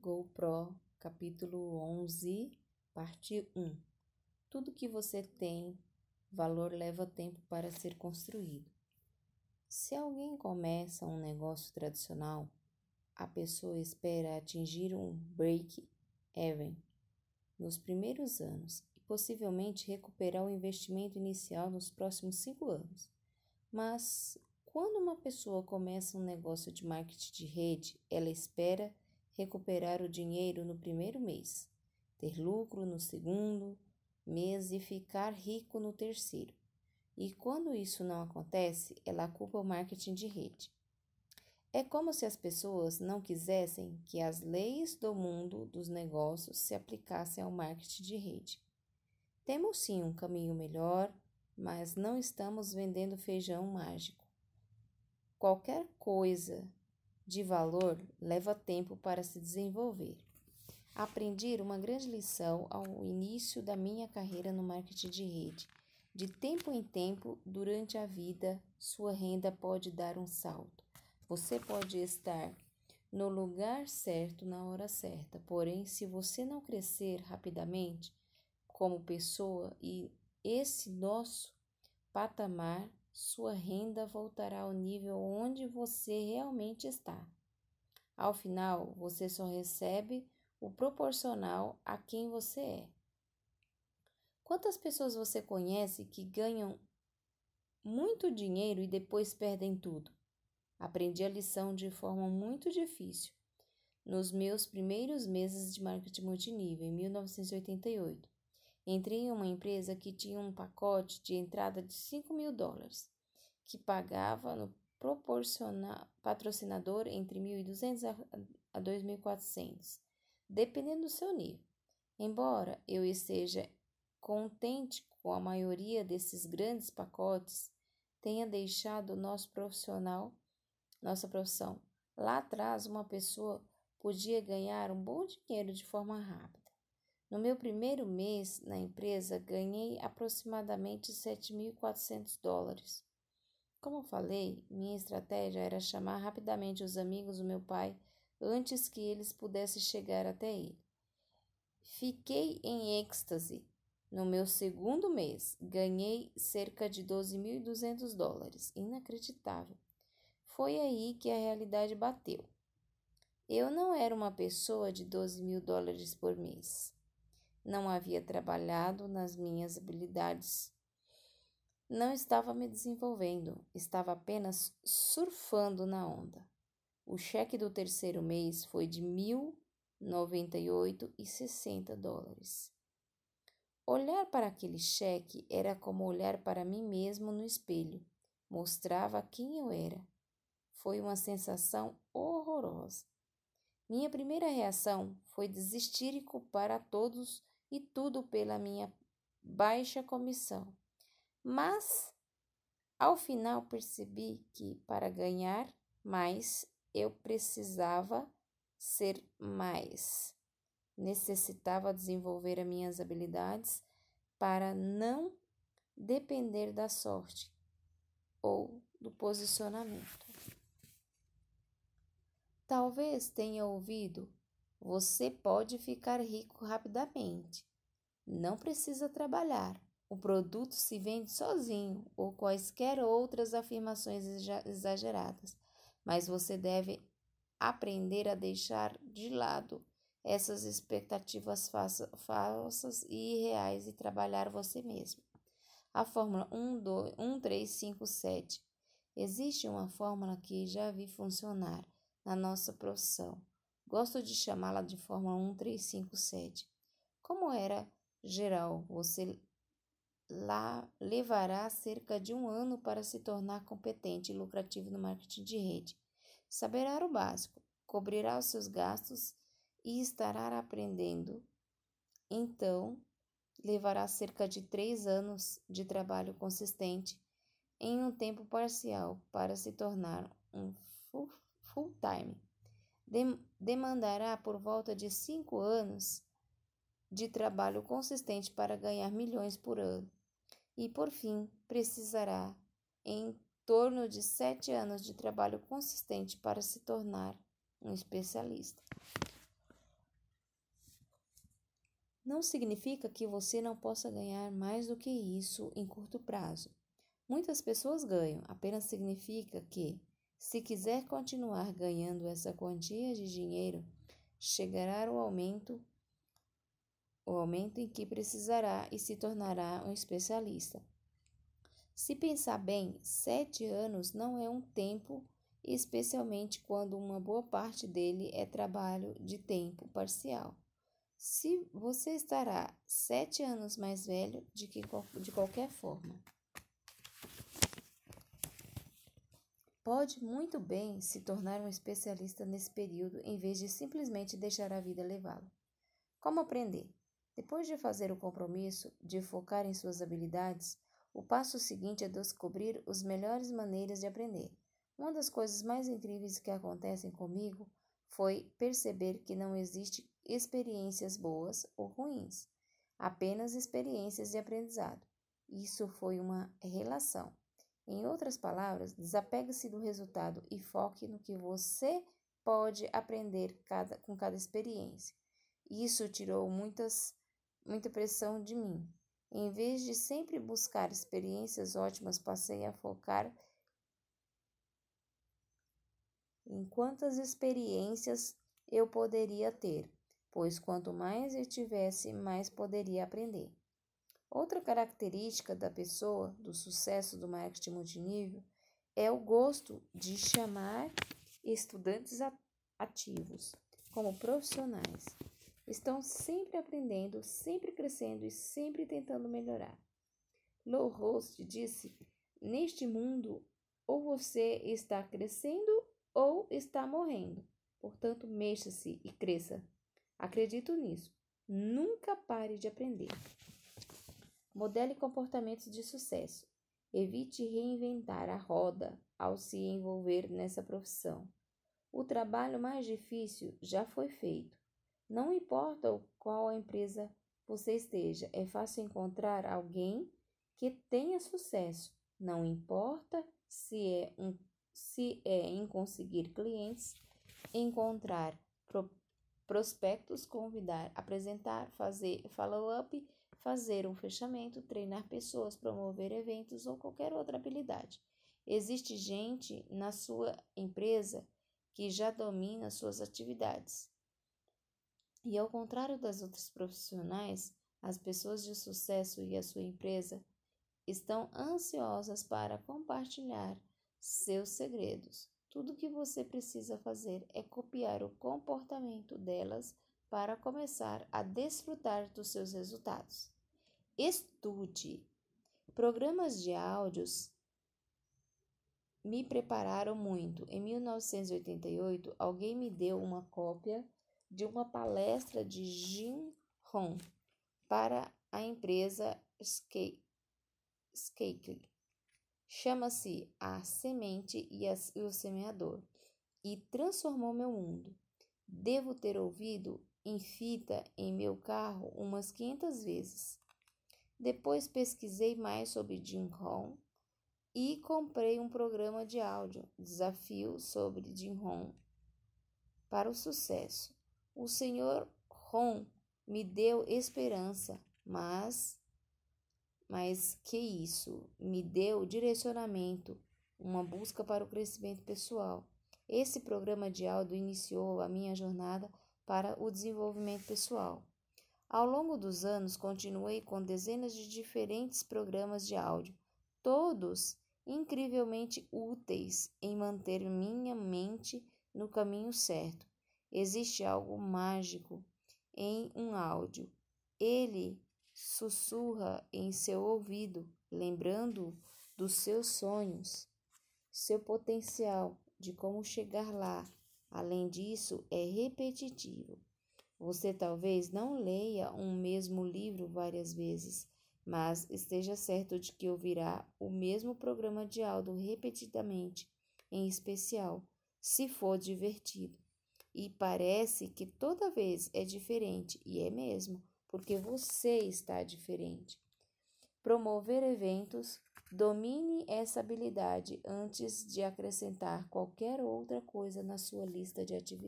GoPro, capítulo 11, parte 1. Tudo que você tem valor leva tempo para ser construído. Se alguém começa um negócio tradicional, a pessoa espera atingir um break-even nos primeiros anos e possivelmente recuperar o investimento inicial nos próximos cinco anos. Mas quando uma pessoa começa um negócio de marketing de rede, ela espera recuperar o dinheiro no primeiro mês, ter lucro no segundo mês e ficar rico no terceiro. E quando isso não acontece, ela culpa o marketing de rede. É como se as pessoas não quisessem que as leis do mundo dos negócios se aplicassem ao marketing de rede. Temos sim um caminho melhor, mas não estamos vendendo feijão mágico. Qualquer coisa de valor leva tempo para se desenvolver. Aprendi uma grande lição ao início da minha carreira no marketing de rede. De tempo em tempo, durante a vida, sua renda pode dar um salto. Você pode estar no lugar certo na hora certa, porém, se você não crescer rapidamente como pessoa e esse nosso patamar sua renda voltará ao nível onde você realmente está. Ao final, você só recebe o proporcional a quem você é. Quantas pessoas você conhece que ganham muito dinheiro e depois perdem tudo? Aprendi a lição de forma muito difícil nos meus primeiros meses de marketing multinível, em 1988. Entrei em uma empresa que tinha um pacote de entrada de 5 mil dólares, que pagava no patrocinador entre 1.200 a 2.400, dependendo do seu nível. Embora eu esteja contente com a maioria desses grandes pacotes, tenha deixado nosso profissional, nossa profissão. Lá atrás, uma pessoa podia ganhar um bom dinheiro de forma rápida. No meu primeiro mês na empresa, ganhei aproximadamente 7.400 dólares. Como falei, minha estratégia era chamar rapidamente os amigos do meu pai antes que eles pudessem chegar até ele. Fiquei em êxtase. No meu segundo mês, ganhei cerca de 12.200 dólares. Inacreditável. Foi aí que a realidade bateu. Eu não era uma pessoa de 12 mil dólares por mês. Não havia trabalhado nas minhas habilidades. Não estava me desenvolvendo, estava apenas surfando na onda. O cheque do terceiro mês foi de mil noventa e oito e sessenta dólares. Olhar para aquele cheque era como olhar para mim mesmo no espelho. Mostrava quem eu era. Foi uma sensação horrorosa. Minha primeira reação foi desistir e culpar a todos e tudo pela minha baixa comissão. Mas, ao final, percebi que para ganhar mais eu precisava ser mais. Necessitava desenvolver as minhas habilidades para não depender da sorte ou do posicionamento. Talvez tenha ouvido você pode ficar rico rapidamente. Não precisa trabalhar. O produto se vende sozinho ou quaisquer outras afirmações exageradas, mas você deve aprender a deixar de lado essas expectativas falsas e irreais e trabalhar você mesmo. A fórmula 1, 2, 1, 3, 5, 7. Existe uma fórmula que já vi funcionar na nossa profissão. Gosto de chamá-la de forma 1357. Como era geral, você lá levará cerca de um ano para se tornar competente e lucrativo no marketing de rede. Saberá o básico, cobrirá os seus gastos e estará aprendendo. Então, levará cerca de três anos de trabalho consistente em um tempo parcial para se tornar um full-time demandará por volta de cinco anos de trabalho consistente para ganhar milhões por ano. E, por fim, precisará em torno de sete anos de trabalho consistente para se tornar um especialista. não significa que você não possa ganhar mais do que isso em curto prazo. Muitas pessoas ganham, apenas significa que, se quiser continuar ganhando essa quantia de dinheiro, chegará o aumento o aumento em que precisará e se tornará um especialista. Se pensar bem, sete anos não é um tempo, especialmente quando uma boa parte dele é trabalho de tempo parcial. Se você estará sete anos mais velho de, que, de qualquer forma. Pode muito bem se tornar um especialista nesse período em vez de simplesmente deixar a vida levá-lo. Como aprender? Depois de fazer o compromisso de focar em suas habilidades, o passo seguinte é descobrir as melhores maneiras de aprender. Uma das coisas mais incríveis que acontecem comigo foi perceber que não existe experiências boas ou ruins, apenas experiências de aprendizado. Isso foi uma relação. Em outras palavras, desapegue-se do resultado e foque no que você pode aprender cada, com cada experiência. Isso tirou muitas, muita pressão de mim. Em vez de sempre buscar experiências ótimas, passei a focar em quantas experiências eu poderia ter pois quanto mais eu tivesse, mais poderia aprender. Outra característica da pessoa do sucesso do marketing multinível é o gosto de chamar estudantes ativos como profissionais. Estão sempre aprendendo, sempre crescendo e sempre tentando melhorar. Low Host disse: Neste mundo, ou você está crescendo ou está morrendo. Portanto, mexa-se e cresça. Acredito nisso. Nunca pare de aprender. Modele comportamentos de sucesso. Evite reinventar a roda ao se envolver nessa profissão. O trabalho mais difícil já foi feito. Não importa qual a empresa você esteja, é fácil encontrar alguém que tenha sucesso. Não importa se é, um, se é em conseguir clientes, encontrar prospectos, convidar, apresentar, fazer follow-up, fazer um fechamento, treinar pessoas, promover eventos ou qualquer outra habilidade. Existe gente na sua empresa que já domina suas atividades. E ao contrário das outras profissionais, as pessoas de sucesso e a sua empresa estão ansiosas para compartilhar seus segredos. Tudo que você precisa fazer é copiar o comportamento delas para começar a desfrutar dos seus resultados. Estude. Programas de áudios me prepararam muito. Em 1988, alguém me deu uma cópia de uma palestra de Jim Rohn para a empresa Skakely. Chama-se A Semente e, o Semeador e transformou meu mundo. Devo ter ouvido em fita em meu carro umas 500 vezes. Depois pesquisei mais sobre Jim Rohn e comprei um programa de áudio, Desafio sobre Jim Rohn para o sucesso. O Senhor Rohn me deu esperança, mas mas que isso me deu direcionamento, uma busca para o crescimento pessoal. Esse programa de áudio iniciou a minha jornada para o desenvolvimento pessoal. Ao longo dos anos, continuei com dezenas de diferentes programas de áudio, todos incrivelmente úteis em manter minha mente no caminho certo. Existe algo mágico em um áudio. Ele sussurra em seu ouvido, lembrando dos seus sonhos, seu potencial, de como chegar lá. Além disso, é repetitivo. Você talvez não leia um mesmo livro várias vezes, mas esteja certo de que ouvirá o mesmo programa de áudio repetidamente, em especial se for divertido. E parece que toda vez é diferente, e é mesmo porque você está diferente. Promover eventos, domine essa habilidade antes de acrescentar qualquer outra coisa na sua lista de atividades.